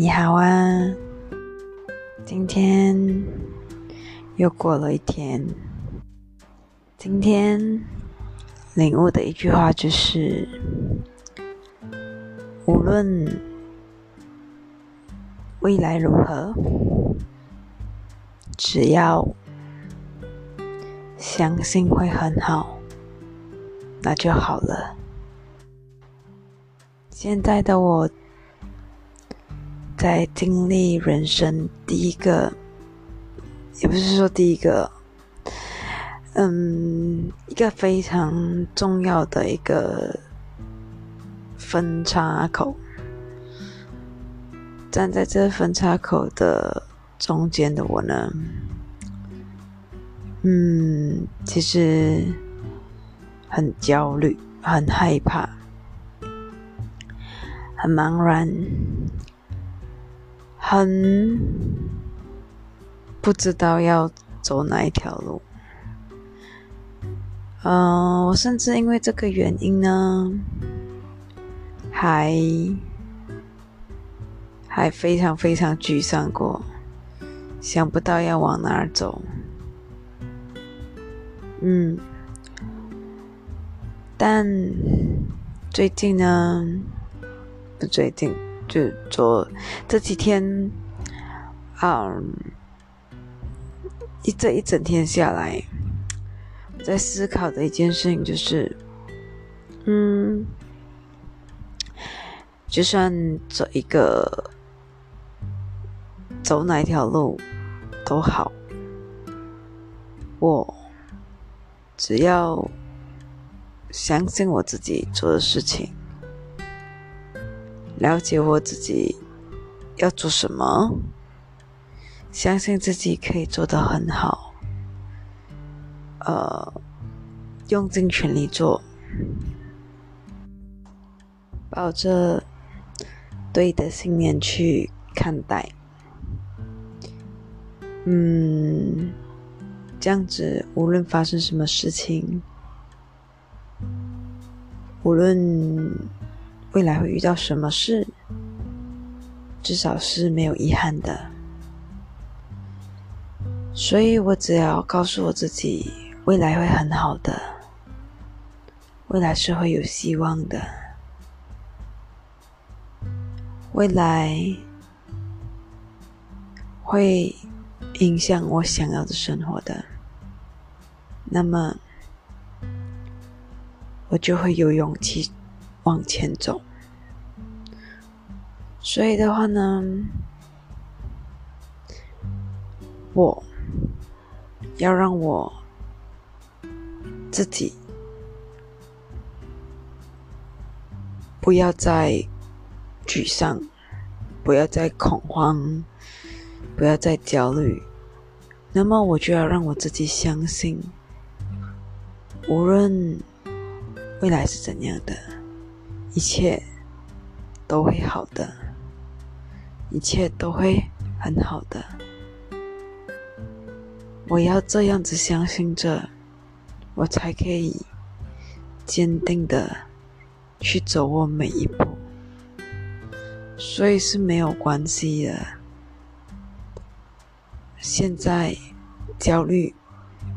你好啊，今天又过了一天。今天领悟的一句话就是：无论未来如何，只要相信会很好，那就好了。现在的我。经历人生第一个，也不是说第一个，嗯，一个非常重要的一个分叉口。站在这分叉口的中间的我呢，嗯，其实很焦虑，很害怕，很茫然。很不知道要走哪一条路，嗯，我甚至因为这个原因呢，还还非常非常沮丧过，想不到要往哪儿走，嗯，但最近呢，不最近。就做这几天，嗯，一这一整天下来，在思考的一件事情就是，嗯，就算走一个走哪一条路都好，我只要相信我自己做的事情。了解我自己要做什么，相信自己可以做得很好，呃，用尽全力做，抱着对的信念去看待，嗯，这样子无论发生什么事情，无论。未来会遇到什么事，至少是没有遗憾的。所以我只要告诉我自己，未来会很好的，未来是会有希望的，未来会影响我想要的生活的，那么我就会有勇气。往前走，所以的话呢，我要让我自己不要再沮丧，不要再恐慌，不要再焦虑，那么我就要让我自己相信，无论未来是怎样的。一切都会好的，一切都会很好的。我要这样子相信着，我才可以坚定的去走我每一步。所以是没有关系的。现在焦虑，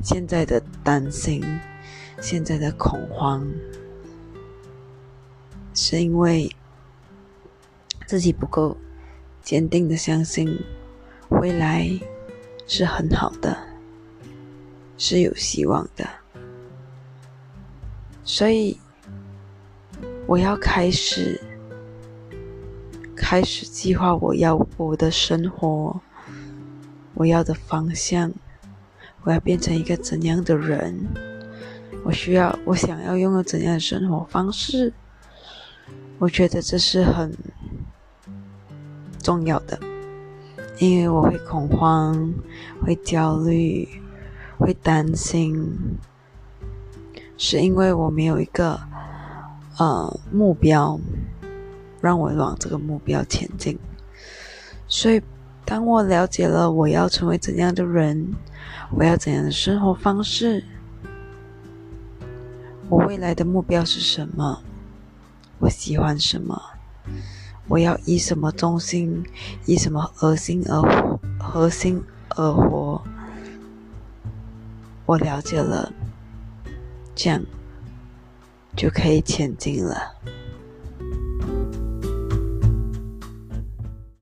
现在的担心，现在的恐慌。是因为自己不够坚定的相信未来是很好的，是有希望的，所以我要开始开始计划我要我的生活，我要的方向，我要变成一个怎样的人，我需要我想要拥有怎样的生活方式。我觉得这是很重要的，因为我会恐慌，会焦虑，会担心，是因为我没有一个呃目标，让我往这个目标前进。所以，当我了解了我要成为怎样的人，我要怎样的生活方式，我未来的目标是什么？我喜欢什么？我要以什么中心，以什么核心而活，核心而活。我了解了，这样就可以前进了。